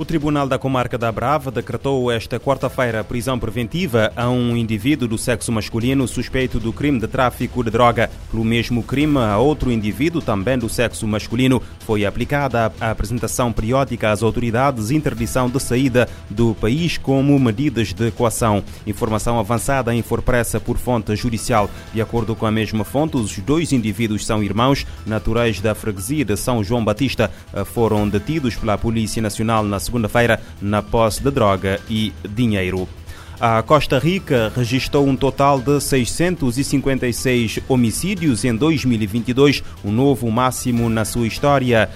O Tribunal da Comarca da Brava decretou esta quarta-feira prisão preventiva a um indivíduo do sexo masculino suspeito do crime de tráfico de droga. Pelo mesmo crime, a outro indivíduo, também do sexo masculino, foi aplicada a apresentação periódica às autoridades interdição de saída do país como medidas de coação. Informação avançada em Forpressa por fonte judicial. De acordo com a mesma fonte, os dois indivíduos são irmãos, naturais da freguesia de São João Batista. Foram detidos pela Polícia Nacional na segunda-feira na posse de droga e dinheiro. A Costa Rica registrou um total de 656 homicídios em 2022, um novo máximo na sua história,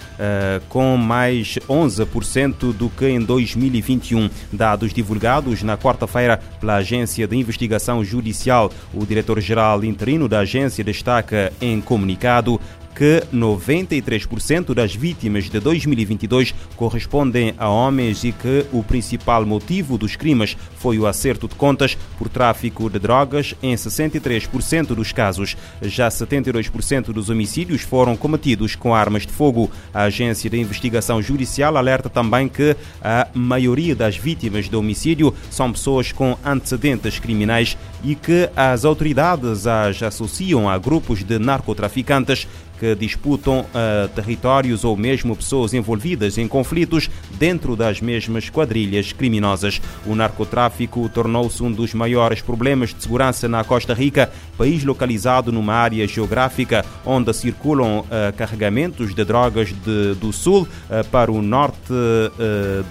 com mais 11% do que em 2021. Dados divulgados na quarta-feira pela Agência de Investigação Judicial. O diretor-geral interino da agência destaca em comunicado que 93% das vítimas de 2022 correspondem a homens e que o principal motivo dos crimes foi o acerto de contas por tráfico de drogas em 63% dos casos. Já 72% dos homicídios foram cometidos com armas de fogo. A Agência de Investigação Judicial alerta também que a maioria das vítimas de homicídio são pessoas com antecedentes criminais e que as autoridades as associam a grupos de narcotraficantes que disputam uh, territórios ou mesmo pessoas envolvidas em conflitos dentro das mesmas quadrilhas criminosas. O narcotráfico tornou-se um dos maiores problemas de segurança na Costa Rica, país localizado numa área geográfica onde circulam uh, carregamentos de drogas de, do sul uh, para o norte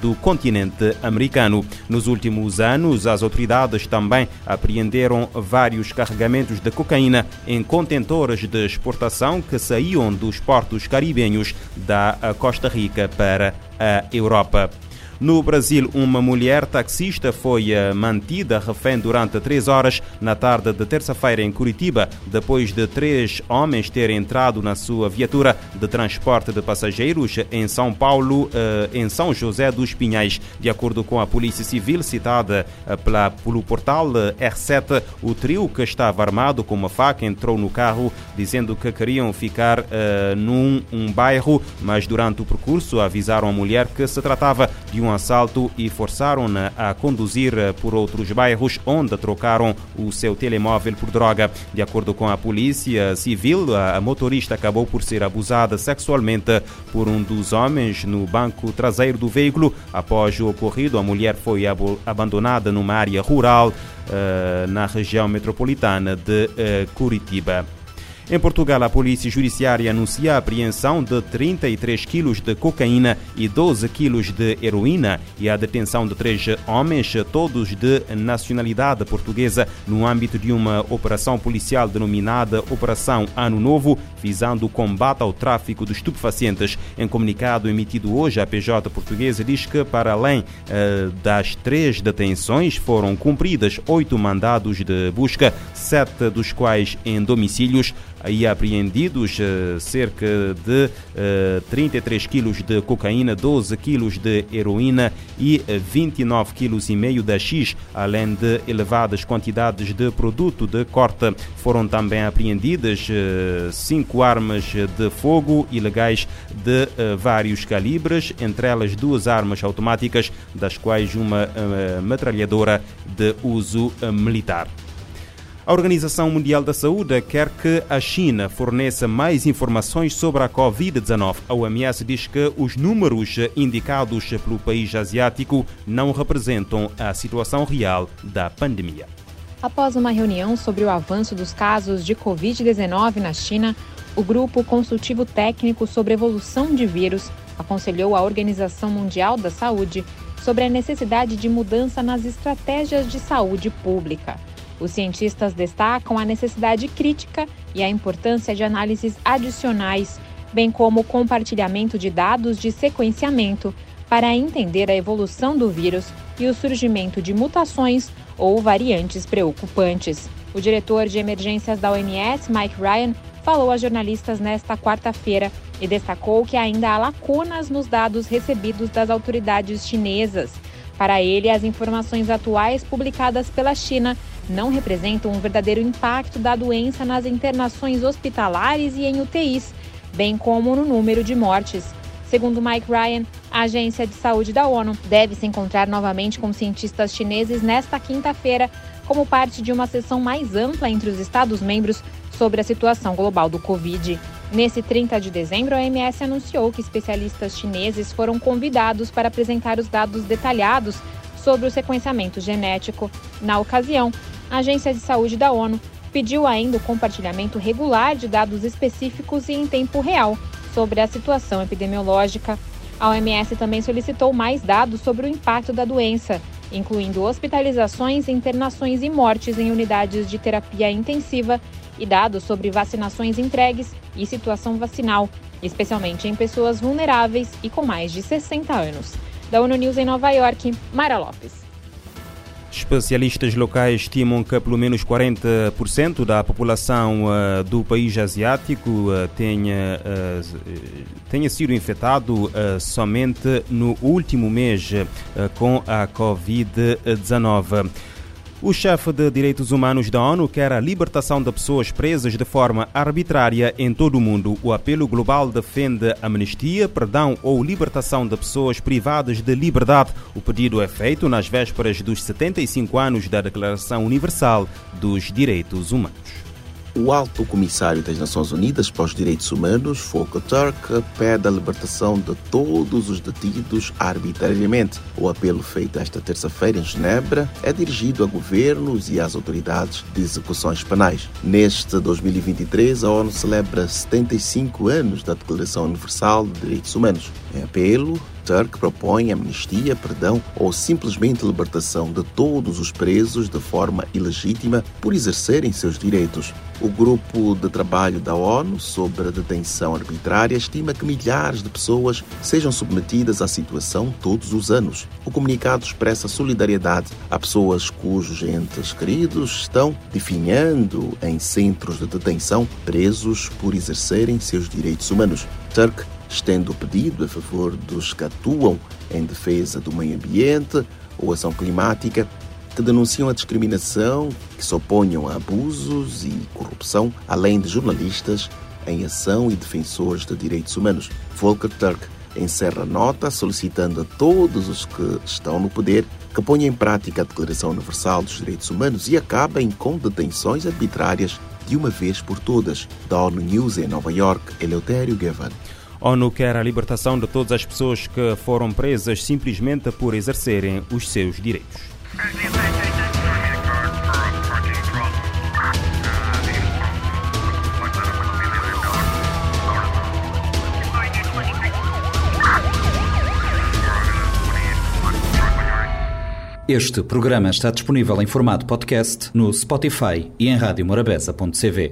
do continente americano. Nos últimos anos, as autoridades também apreenderam vários carregamentos de cocaína em contentores de exportação que saíram saíam dos portos caribenhos da Costa Rica para a Europa. No Brasil, uma mulher taxista foi eh, mantida refém durante três horas na tarde de terça-feira em Curitiba, depois de três homens terem entrado na sua viatura de transporte de passageiros em São Paulo, eh, em São José dos Pinhais. De acordo com a Polícia Civil citada eh, pela, pelo portal R7, o trio que estava armado com uma faca entrou no carro dizendo que queriam ficar num um bairro, mas durante o percurso avisaram a mulher que se tratava de um assalto e forçaram-na a conduzir por outros bairros onde trocaram o seu telemóvel por droga. De acordo com a polícia civil, a motorista acabou por ser abusada sexualmente por um dos homens no banco traseiro do veículo. Após o ocorrido, a mulher foi abandonada numa área rural uh, na região metropolitana de uh, Curitiba. Em Portugal, a Polícia Judiciária anuncia a apreensão de 33 quilos de cocaína e 12 quilos de heroína e a detenção de três homens, todos de nacionalidade portuguesa, no âmbito de uma operação policial denominada Operação Ano Novo, visando o combate ao tráfico de estupefacientes. Em comunicado emitido hoje, a PJ portuguesa diz que, para além eh, das três detenções, foram cumpridas oito mandados de busca, sete dos quais em domicílios aí apreendidos uh, cerca de uh, 33 quilos de cocaína, 12 quilos de heroína e 29 quilos e meio de X, além de elevadas quantidades de produto de corte. Foram também apreendidas cinco armas de fogo ilegais de vários calibres, entre elas duas armas automáticas, das quais uma metralhadora de uso militar. A Organização Mundial da Saúde quer que a China forneça mais informações sobre a Covid-19. A OMS diz que os números indicados pelo país asiático não representam a situação real da pandemia. Após uma reunião sobre o avanço dos casos de Covid-19 na China, o Grupo Consultivo Técnico sobre Evolução de Vírus aconselhou a Organização Mundial da Saúde sobre a necessidade de mudança nas estratégias de saúde pública. Os cientistas destacam a necessidade crítica e a importância de análises adicionais, bem como o compartilhamento de dados de sequenciamento para entender a evolução do vírus e o surgimento de mutações ou variantes preocupantes. O diretor de emergências da OMS, Mike Ryan, falou a jornalistas nesta quarta-feira e destacou que ainda há lacunas nos dados recebidos das autoridades chinesas. Para ele, as informações atuais publicadas pela China não representam um verdadeiro impacto da doença nas internações hospitalares e em UTIs, bem como no número de mortes. Segundo Mike Ryan, A Agência de Saúde da ONU deve se encontrar novamente com cientistas chineses nesta quinta-feira, como parte de uma sessão mais ampla entre os Estados-membros sobre a situação global do Covid. Nesse 30 de dezembro, a OMS anunciou que especialistas chineses foram convidados para apresentar os dados detalhados sobre o sequenciamento genético. Na ocasião, a Agência de Saúde da ONU pediu ainda o compartilhamento regular de dados específicos e em tempo real sobre a situação epidemiológica. A OMS também solicitou mais dados sobre o impacto da doença, incluindo hospitalizações, internações e mortes em unidades de terapia intensiva e dados sobre vacinações entregues e situação vacinal, especialmente em pessoas vulneráveis e com mais de 60 anos. Da ONU News em Nova York, Mara Lopes. Especialistas locais estimam que pelo menos 40% da população uh, do país asiático uh, tenha, uh, tenha sido infectado somente no último mês com a Covid-19. O chefe de Direitos Humanos da ONU quer a libertação de pessoas presas de forma arbitrária em todo o mundo. O apelo global defende amnistia, perdão ou libertação de pessoas privadas de liberdade. O pedido é feito nas vésperas dos 75 anos da Declaração Universal dos Direitos Humanos. O Alto Comissário das Nações Unidas para os Direitos Humanos, Volker Turk, pede a libertação de todos os detidos arbitrariamente. O apelo feito esta terça-feira em Genebra é dirigido a governos e às autoridades de execuções penais. Neste 2023, a ONU celebra 75 anos da Declaração Universal de Direitos Humanos. Em apelo, Turk propõe amnistia, perdão ou simplesmente libertação de todos os presos de forma ilegítima por exercerem seus direitos. O grupo de trabalho da ONU sobre a detenção arbitrária estima que milhares de pessoas sejam submetidas à situação todos os anos. O comunicado expressa solidariedade a pessoas cujos entes queridos estão definhando em centros de detenção presos por exercerem seus direitos humanos. Turk estendo o pedido a favor dos que atuam em defesa do meio ambiente ou ação climática, que denunciam a discriminação, que se oponham a abusos e corrupção, além de jornalistas em ação e defensores de direitos humanos. Volker Turk encerra a nota solicitando a todos os que estão no poder que ponham em prática a Declaração Universal dos Direitos Humanos e acabem com detenções arbitrárias de uma vez por todas. Da ONU News em Nova York, Eleutério Gavan. ONU quer a libertação de todas as pessoas que foram presas simplesmente por exercerem os seus direitos. Este programa está disponível em formato podcast no Spotify e em radiomorabeza.cv.